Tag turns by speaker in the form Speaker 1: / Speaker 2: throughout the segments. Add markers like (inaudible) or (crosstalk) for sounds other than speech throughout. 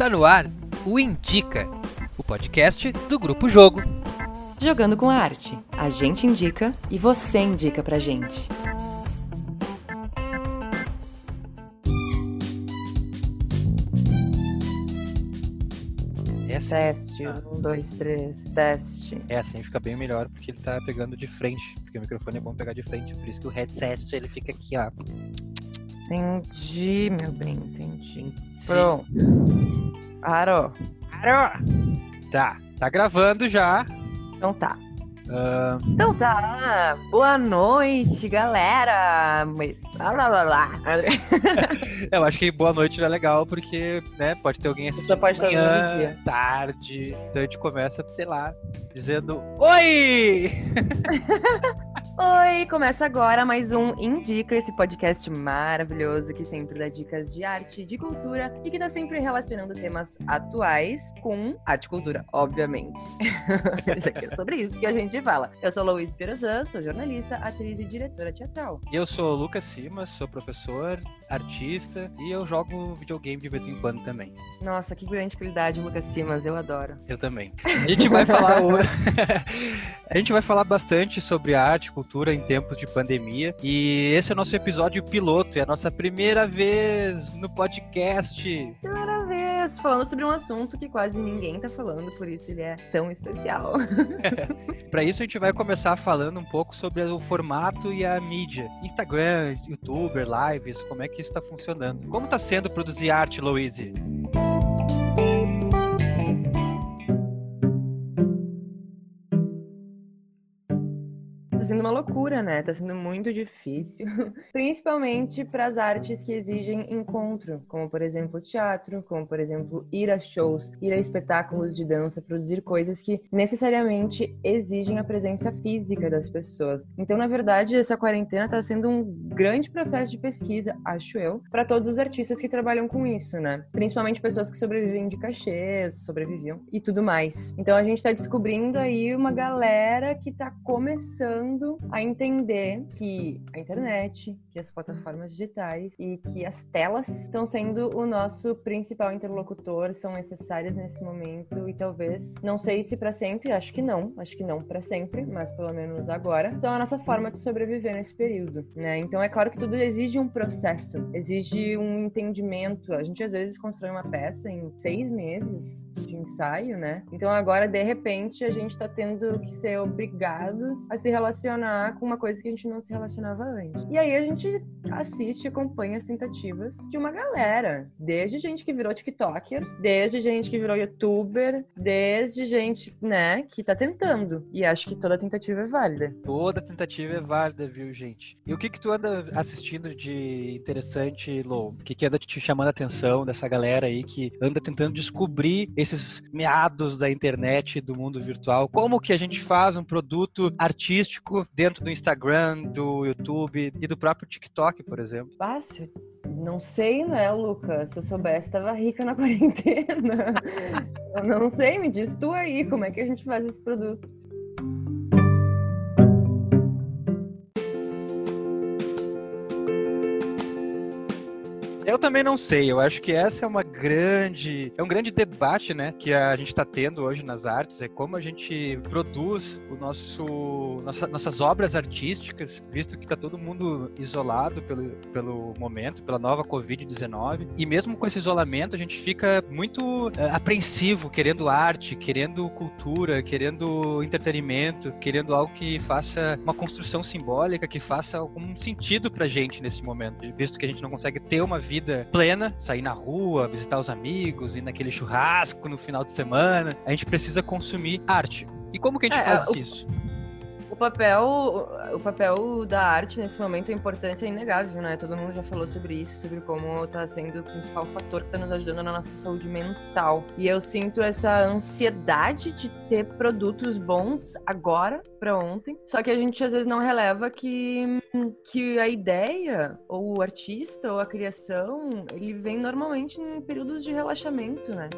Speaker 1: Está no ar o Indica, o podcast do Grupo Jogo.
Speaker 2: Jogando com a arte. A gente indica e você indica pra gente.
Speaker 3: Teste,
Speaker 1: Ah.
Speaker 3: um, dois, três, teste.
Speaker 1: é assim fica bem melhor porque ele tá pegando de frente, porque o microfone é bom pegar de frente, por isso que o headset ele fica aqui, ó.
Speaker 3: Entendi, meu bem, entendi.
Speaker 1: Sim.
Speaker 3: Pronto. Parou. Parou.
Speaker 1: Tá, tá gravando já.
Speaker 3: Então tá.
Speaker 1: Ah,
Speaker 3: Então tá. Boa noite, galera. Lá, lá, lá, lá. (laughs)
Speaker 1: eu acho que boa noite não é legal porque, né, pode ter alguém assistindo
Speaker 3: pode
Speaker 1: manhã, tarde, então a gente começa, sei lá, dizendo Oi! (laughs)
Speaker 3: Oi, começa agora mais um Indica, esse podcast maravilhoso que sempre dá dicas de arte, de cultura e que tá sempre relacionando temas atuais com arte e cultura, obviamente. (laughs) Já que é sobre isso que a gente fala. Eu sou Louise Pirozan, sou jornalista, atriz e diretora teatral.
Speaker 1: Eu sou o Lucas Simas, sou professor, artista e eu jogo videogame de vez em quando também.
Speaker 3: Nossa, que grande qualidade, Lucas Simas, eu adoro.
Speaker 1: Eu também. (laughs) A gente vai falar hoje. (laughs) a gente vai falar bastante sobre arte e cultura em tempos de pandemia. E esse é o nosso episódio piloto, é a nossa primeira vez no podcast.
Speaker 3: Primeira vez falando sobre um assunto que quase ninguém tá falando, por isso ele é tão especial. (laughs)
Speaker 1: Para isso a gente vai começar falando um pouco sobre o formato e a mídia. Instagram, YouTuber, lives, como é que isso está funcionando. Como está sendo produzir arte, Louise?
Speaker 3: Sendo uma loucura, né? Tá sendo muito difícil. (laughs) Principalmente para as artes que exigem encontro, como por exemplo teatro, como por exemplo ir a shows, ir a espetáculos de dança, produzir coisas que necessariamente exigem a presença física das pessoas. Então, na verdade, essa quarentena tá sendo um grande processo de pesquisa, acho eu, para todos os artistas que trabalham com isso, né? Principalmente pessoas que sobrevivem de cachês, sobreviviam e tudo mais. Então, a gente tá descobrindo aí uma galera que tá começando a entender que a internet, que as plataformas digitais e que as telas estão sendo o nosso principal interlocutor, são necessárias nesse momento e talvez, não sei se para sempre, acho que não, acho que não para sempre, mas pelo menos agora, são a nossa forma de sobreviver nesse período, né? Então é claro que tudo exige um processo, exige um entendimento. A gente às vezes constrói uma peça em seis meses de ensaio, né? Então agora de repente a gente tá tendo que ser obrigados a se relacionar com uma coisa que a gente não se relacionava antes. E aí a gente assiste e acompanha as tentativas de uma galera, desde gente que virou TikToker, desde gente que virou YouTuber, desde gente, né, que tá tentando. E acho que toda tentativa é válida.
Speaker 1: Toda tentativa é válida, viu, gente? E o que que tu anda assistindo de interessante, Lou? O que que anda te chamando a atenção dessa galera aí que anda tentando descobrir esses meados da internet, do mundo virtual? Como que a gente faz um produto artístico dentro do Instagram, do YouTube e do próprio TikTok, por exemplo?
Speaker 3: Fácil? Não sei, né, Lucas? Se eu soubesse, tava rica na (laughs) quarentena. eu não sei, me diz tu aí, como é que a gente faz esse produto?
Speaker 1: Eu também não sei, eu acho que essa é uma grande, é um grande debate, né, que a gente está tendo hoje nas artes, é como a gente produz o nosso, nossa, nossas obras artísticas, visto que está todo mundo isolado pelo, pelo momento, pela nova Covid-19, e mesmo com esse isolamento a gente fica muito eh, apreensivo, querendo arte, querendo cultura, querendo entretenimento, querendo algo que faça uma construção simbólica, que faça algum sentido pra gente nesse momento, visto que a gente não consegue ter uma vida plena, sair na rua, visitar os amigos, ir naquele churrasco no final de semana. A gente precisa consumir arte. E como que a gente
Speaker 3: É,
Speaker 1: faz
Speaker 3: o-
Speaker 1: isso?
Speaker 3: O papel, o papel da arte nesse momento, a importância é inegável, né? Todo mundo já falou sobre isso, sobre como tá sendo o principal fator que tá nos ajudando na nossa saúde mental. E eu sinto essa ansiedade de ter produtos bons agora para ontem. Só que a gente às vezes não releva que, que a ideia, ou o artista, ou a criação, ele vem normalmente em períodos de relaxamento, né?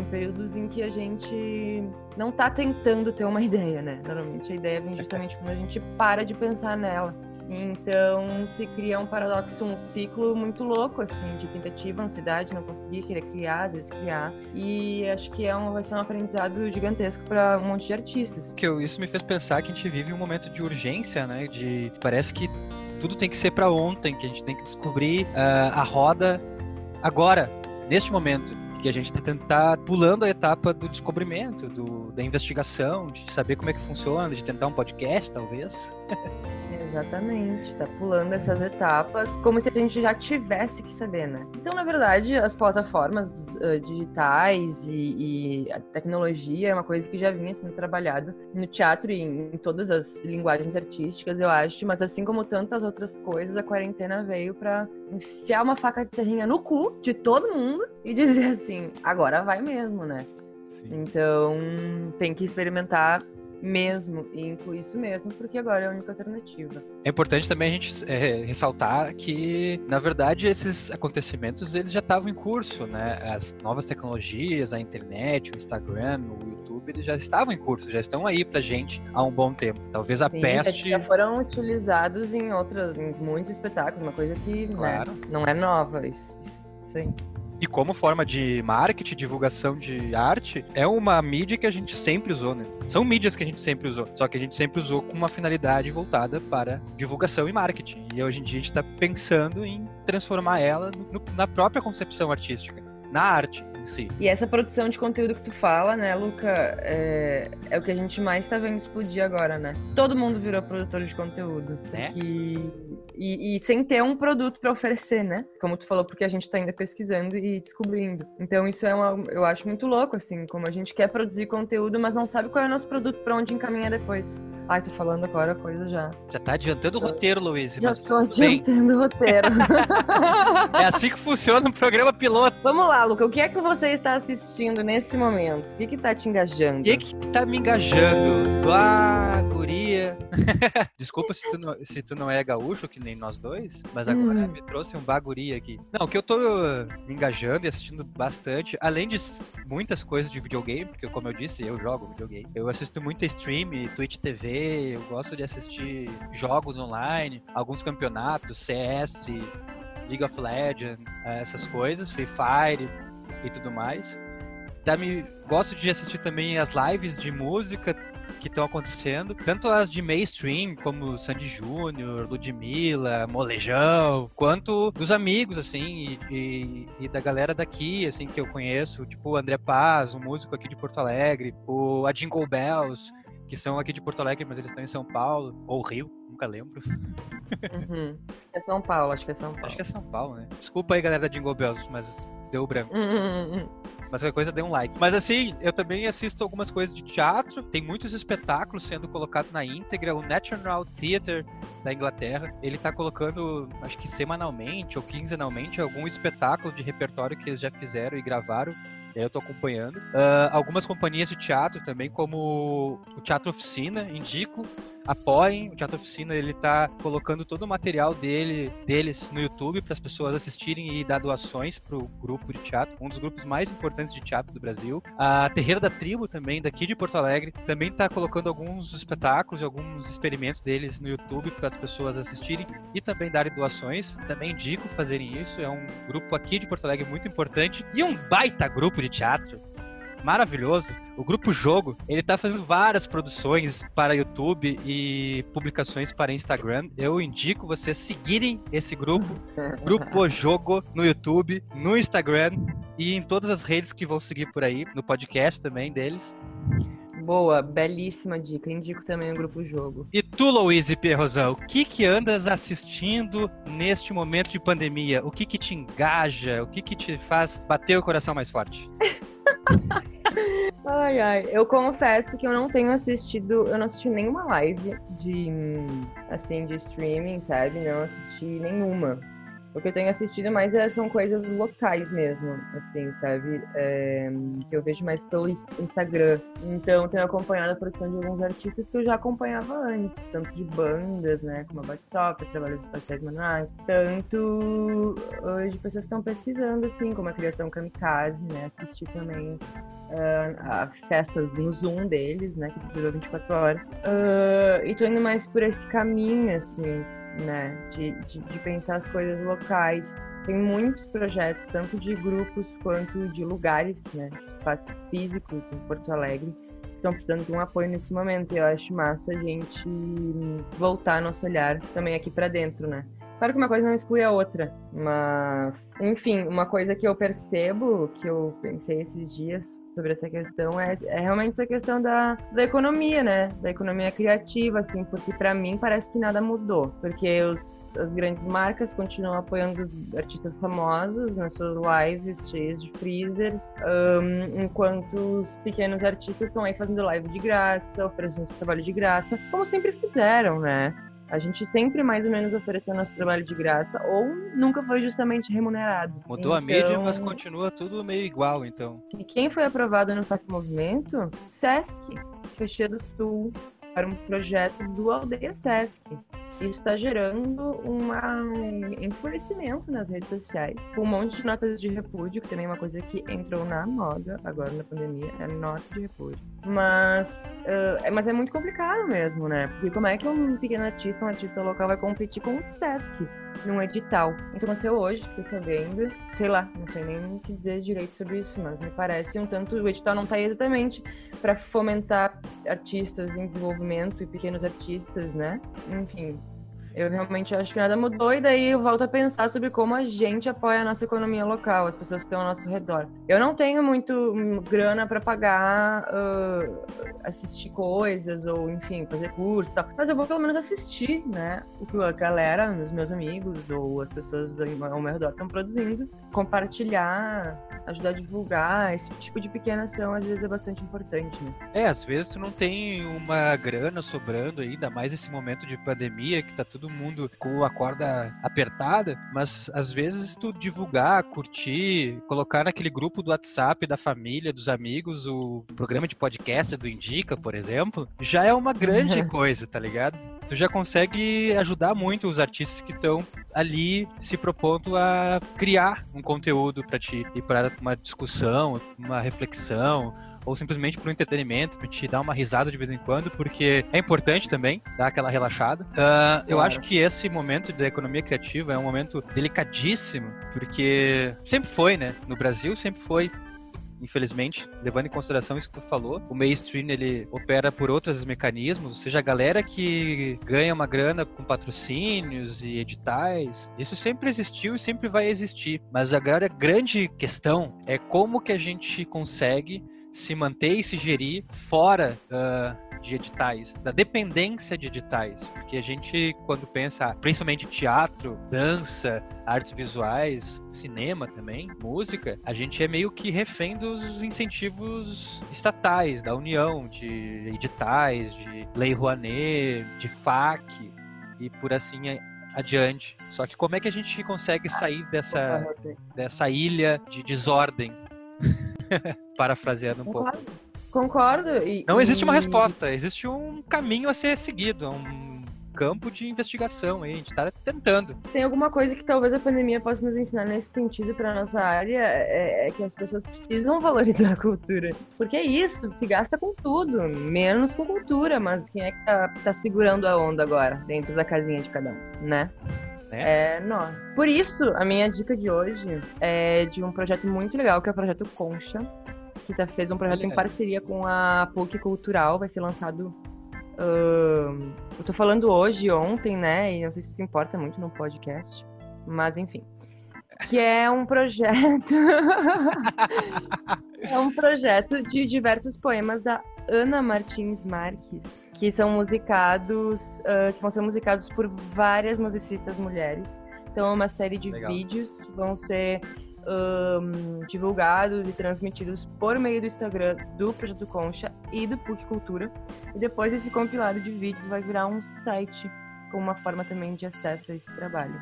Speaker 3: Em períodos em que a gente não tá tentando ter uma (laughs) ideia, né? Normalmente a ideia vem justamente quando a gente para de pensar nela. Então se cria um paradoxo, um ciclo muito louco, assim, de tentativa, ansiedade, não conseguir, querer criar, às vezes criar. E acho que é um, vai ser um aprendizado gigantesco para um monte de artistas.
Speaker 1: Que isso me fez pensar que a gente vive um momento de urgência, né? De parece que tudo tem que ser para ontem, que a gente tem que descobrir uh, a roda agora, neste momento que a gente tá tentar pulando a etapa do descobrimento, do, da investigação, de saber como é que funciona, de tentar um podcast, talvez.
Speaker 3: Exatamente, tá pulando essas etapas como se a gente já tivesse que saber, né? Então, na verdade, as plataformas uh, digitais e, e, a tecnologia é uma coisa que já vinha sendo trabalhado no teatro e em, em, todas as linguagens artísticas, eu acho, mas assim como tantas outras coisas, a quarentena veio para enfiar uma faca de serrinha no cu de todo mundo e dizer assim: agora vai mesmo, né? Sim. Então, tem que experimentar mesmo e incluir isso mesmo, porque agora é a única alternativa.
Speaker 1: É importante também a gente é, ressaltar que, na verdade, esses acontecimentos eles já estavam em curso, né? As novas tecnologias, a internet, o Instagram, o YouTube, eles já estavam em curso, já estão aí pra gente há um bom tempo. Talvez a
Speaker 3: Sim,
Speaker 1: peste
Speaker 3: já foram utilizados em outras, em muitos espetáculos, uma coisa que né, claro. né, não é nova, isso, isso aí.
Speaker 1: E como forma de marketing, divulgação de arte, é uma mídia que a gente sempre usou, né? São mídias que a gente sempre usou, só que a gente sempre usou com uma finalidade voltada para divulgação e marketing. E hoje em dia a gente está pensando em transformar ela no, na própria concepção artística, na arte si.
Speaker 3: E essa produção de conteúdo que tu fala, né, Luca, é, é o que a gente mais está vendo explodir agora, né? Todo mundo virou produtor de conteúdo. Né? Porque... E, e, sem ter um produto para oferecer, né? Como tu falou, porque a gente está ainda pesquisando e descobrindo. Então isso é uma, eu acho muito louco, assim, como a gente quer produzir conteúdo, mas não sabe qual é o nosso produto para onde encaminhar depois. Ai, tô falando agora coisa já.
Speaker 1: Já tá adiantando o roteiro, Luiz.
Speaker 3: Já tô adiantando o roteiro. (laughs)
Speaker 1: é assim que funciona um programa piloto.
Speaker 3: Vamos lá, Luca, o que é que você você está assistindo nesse momento? O que que tá te engajando? O
Speaker 1: que que tá me engajando? Ah, guria. (laughs) Desculpa se tu, não, se tu não é gaúcho, que nem nós dois, mas agora hum. me trouxe um baguria aqui. Não, o que eu tô me engajando e assistindo bastante, além de muitas coisas de videogame, porque como eu disse, eu jogo videogame. Eu assisto muito stream, Twitch TV, eu gosto de assistir jogos online, alguns campeonatos, CS, League of Legends, essas coisas, Free Fire, e tudo mais. Também gosto de assistir também as lives de música que estão acontecendo, tanto as de mainstream, como Sandy Júnior, Ludmilla, Molejão, quanto dos amigos, assim, e, e, e, da galera daqui, assim, que eu conheço, tipo o André Paz, um músico aqui de Porto Alegre, o a Jingle Bells, que são aqui de Porto Alegre, mas eles estão em São Paulo, ou Rio, nunca lembro.
Speaker 3: Uhum. É São Paulo, acho que é São Paulo.
Speaker 1: Acho que é São Paulo, né? Desculpa aí, galera da Jingle Bells, mas deu branco. Hum, Mas qualquer coisa, dê um like. Mas assim, eu também assisto algumas coisas de teatro. Tem muitos espetáculos sendo colocados na íntegra. O National Theatre da Inglaterra, ele tá colocando, acho que semanalmente ou quinzenalmente, algum espetáculo de repertório que eles já fizeram e gravaram. E aí eu tô acompanhando. Uh, algumas companhias de teatro também, como o Teatro Oficina, indico apoiem. O Teatro Oficina ele tá colocando todo o material dele, deles no YouTube para as pessoas assistirem e dar doações pro grupo de teatro, um dos grupos mais importantes de teatro do Brasil. A Terreira da Tribo também, daqui de Porto Alegre, também tá colocando alguns espetáculos, alguns experimentos deles no YouTube para as pessoas assistirem e também darem doações. Também indico fazerem isso. É um grupo aqui de Porto Alegre muito importante e um baita grupo de teatro maravilhoso. O Grupo Jogo, ele tá fazendo várias produções para YouTube e publicações para Instagram. Eu indico vocês seguirem esse grupo, (laughs) Grupo Jogo, no YouTube, no Instagram e em todas as redes que vão seguir por aí, no podcast também deles.
Speaker 3: Boa, belíssima dica. Indico também o Grupo Jogo.
Speaker 1: E tu, Louise Perrosão, o que que andas assistindo neste momento de pandemia? O que que te engaja? O que que te faz bater o coração mais forte? (laughs)
Speaker 3: ai, ai. Eu confesso que eu não tenho assistido, eu não assisti nenhuma live de, assim, de streaming, sabe? Não assisti nenhuma. O que eu tenho assistido mais é, são coisas locais mesmo, assim, sabe? É, que eu vejo mais pelo Instagram. Então, tenho acompanhado a produção de alguns artistas que eu já acompanhava antes, tanto de bandas, né, como a Batsop, Trabalhos Espaciais Manuais, tanto de pessoas que estão pesquisando, assim, como a criação Kamikaze, né? Assisti também uh, a festas no Zoom deles, né, que durou 24 horas. Uh, e tô indo mais por esse caminho, assim né? De, de, de pensar as coisas locais. Tem muitos projetos, tanto de grupos quanto de lugares, né? Espaços físicos em Porto Alegre, que estão precisando de um apoio nesse momento. E eu acho massa a gente voltar nosso olhar também aqui para dentro, né? Claro que uma coisa não exclui a outra, mas, enfim, uma coisa que eu percebo, que eu pensei esses dias sobre essa questão, é, é realmente essa questão da, da economia, né? Da economia criativa, assim, porque para mim parece que nada mudou, porque os, as grandes marcas continuam apoiando os artistas famosos nas suas lives cheias de freezers, um, enquanto os pequenos artistas estão aí fazendo live de graça, oferecendo trabalho de graça, como sempre fizeram, né? A gente sempre mais ou menos ofereceu nosso trabalho de graça ou nunca foi justamente remunerado.
Speaker 1: Mudou então... a mídia, mas continua tudo meio igual, então.
Speaker 3: E quem foi aprovado no FAC Movimento? Sesc, Caxias do Sul, para um projeto do Aldeia Sesc. Isso está gerando um enfurecimento nas redes sociais, com um monte de notas de repúdio, que também é uma coisa que entrou na moda agora na pandemia, é nota de repúdio. Mas, uh, mas é muito complicado mesmo, né? Porque como é que um pequeno artista, um artista local vai competir com o Sesc num edital? Isso aconteceu hoje, fiquei sabendo. Sei lá, não sei nem o que dizer direito sobre isso, mas me parece um tanto. O edital não está exatamente para fomentar artistas em desenvolvimento e pequenos artistas, né? Enfim, eu realmente acho que nada mudou e daí eu volto a pensar sobre como a gente apoia a nossa economia local, as pessoas que estão ao nosso redor. Eu não tenho muito hum, grana para pagar uh, assistir coisas ou, enfim, fazer curso e tal, mas eu vou pelo menos assistir, né, o que a galera, os meus amigos ou as pessoas ao meu redor estão produzindo, compartilhar, ajudar a divulgar, esse tipo de pequena ação às vezes é bastante importante, né?
Speaker 1: É, às vezes tu não tem uma grana sobrando ainda mais esse momento de pandemia que tá todo mundo com a corda apertada, mas às vezes tu divulgar, curtir, colocar naquele grupo do WhatsApp da família, dos amigos, o programa de podcast do Indica, por exemplo, já é uma grande (laughs) coisa, tá ligado? Tu já consegue ajudar muito os artistas que estão ali se propondo a criar um conteúdo para ti e para uma discussão, uma reflexão, ou simplesmente para o entretenimento, para te dar uma risada de vez em quando, porque é importante também dar aquela relaxada. Uh, eu acho que esse momento da economia criativa é um momento delicadíssimo, porque sempre foi, né? No Brasil sempre foi infelizmente, levando em consideração isso que tu falou, o mainstream ele opera por outros mecanismos, ou seja, a galera que ganha uma grana com patrocínios e editais, isso sempre existiu e sempre vai existir. Mas agora a grande questão é como que a gente consegue se manter e se gerir fora uh, de editais, da dependência de editais. Porque a gente, quando pensa, principalmente teatro, dança, artes visuais, cinema também, música, a gente é meio que refém dos incentivos estatais, da União, de editais, de Lei Rouanet, de FAC e por assim adiante. Só que como é que a gente consegue sair dessa, dessa ilha de desordem (laughs) (laughs) Parafraseando um
Speaker 3: Concordo.
Speaker 1: pouco.
Speaker 3: Concordo. E,
Speaker 1: Não existe uma resposta, existe um caminho a ser seguido, um campo de investigação aí, a gente tá tentando.
Speaker 3: Tem alguma coisa que talvez a pandemia possa nos ensinar nesse sentido para nossa área, é, é, que as pessoas precisam (laughs) valorizar a cultura. Porque é isso, se gasta com tudo, menos com cultura, mas quem é que tá, tá segurando a onda agora, dentro da casinha de cada um, né? Né? É nós. Por isso, a minha dica de hoje é de um projeto muito legal, que é o projeto Concha, que tá, fez um projeto Olha. em parceria com a PUC Cultural, vai ser lançado. Uh, eu tô falando hoje, ontem, né? E não sei se isso importa muito no podcast, mas enfim. Que é um projeto. (laughs) é um projeto de diversos poemas da Ana Martins Marques, que são musicados, uh, que vão ser musicados por várias musicistas mulheres. Então, é uma série de Legal. vídeos que vão ser um, divulgados e transmitidos por meio do Instagram do Projeto Concha e do PUC Cultura. E depois esse compilado de vídeos vai virar um site com uma forma também de acesso a esse trabalho.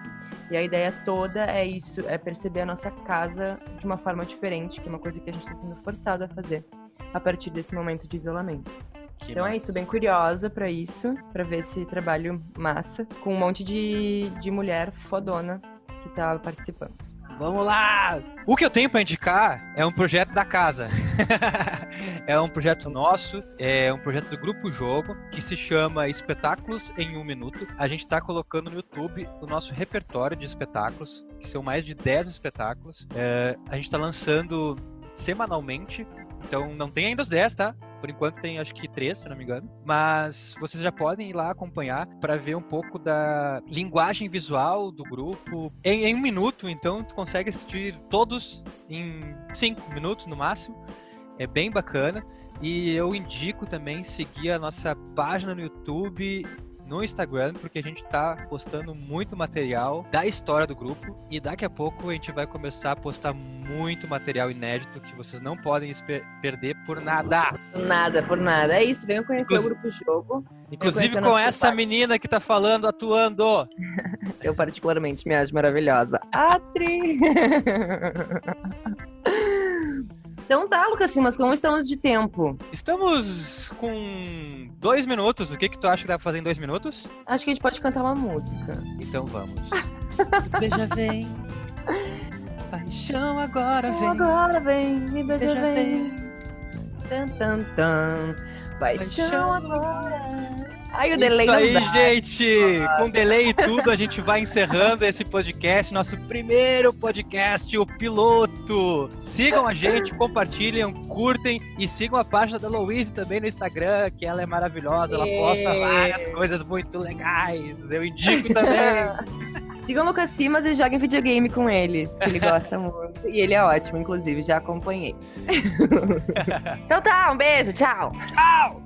Speaker 3: E a ideia toda é isso, é perceber a nossa casa de uma forma diferente, que é uma coisa que a gente está sendo forçado a fazer a partir desse momento de isolamento. Que então massa. é isso, bem curiosa para isso, para ver esse trabalho massa, com um monte de, de mulher fodona que tá participando.
Speaker 1: Vamos lá! O que eu tenho para indicar é um projeto da casa. (laughs) é um projeto nosso, é um projeto do Grupo Jogo, que se chama Espetáculos em um Minuto. A gente está colocando no YouTube o nosso repertório de espetáculos, que são mais de 10 espetáculos. É, a gente está lançando semanalmente, então não tem ainda os 10, tá? Por enquanto tem acho que três, se não me engano. Mas vocês já podem ir lá acompanhar para ver um pouco da linguagem visual do grupo. Em, em, um minuto, então, tu consegue assistir todos em cinco minutos no máximo. É bem bacana. E eu indico também seguir a nossa página no YouTube no Instagram, porque a gente tá postando muito material da história do grupo e daqui a pouco a gente vai começar a postar muito material inédito que vocês não podem perder por nada.
Speaker 3: Por nada, por nada. É isso, venham conhecer Inclu o grupo Jogo.
Speaker 1: Inclusive com essa menina que tá falando, atuando. (laughs)
Speaker 3: Eu particularmente me acho maravilhosa. Atri! (laughs) Então tá, Lucas Simas, como estamos de tempo?
Speaker 1: Estamos com dois minutos. O que, que tu acha que dá pra fazer em dois minutos?
Speaker 3: Acho que a gente pode cantar uma música.
Speaker 1: Então vamos. (laughs) beija vem. Paixão agora vem.
Speaker 3: Agora vem, me beija, beija vem. vem. Tan, tan, tan. Paixão, Paixão agora. Ai, o delay
Speaker 1: Isso aí, gente! Com delay e tudo, a gente vai encerrando esse podcast, nosso primeiro podcast, o piloto. Sigam a gente, compartilhem, curtem e sigam a página da Louise também no Instagram, que ela é maravilhosa, ela posta várias coisas muito legais. Eu indico também. (laughs)
Speaker 3: Sigam o Lucas Simas e joguem videogame com ele, que ele gosta muito. E ele é ótimo, inclusive, já acompanhei. (laughs) então tá, um beijo, tchau!
Speaker 1: Tchau!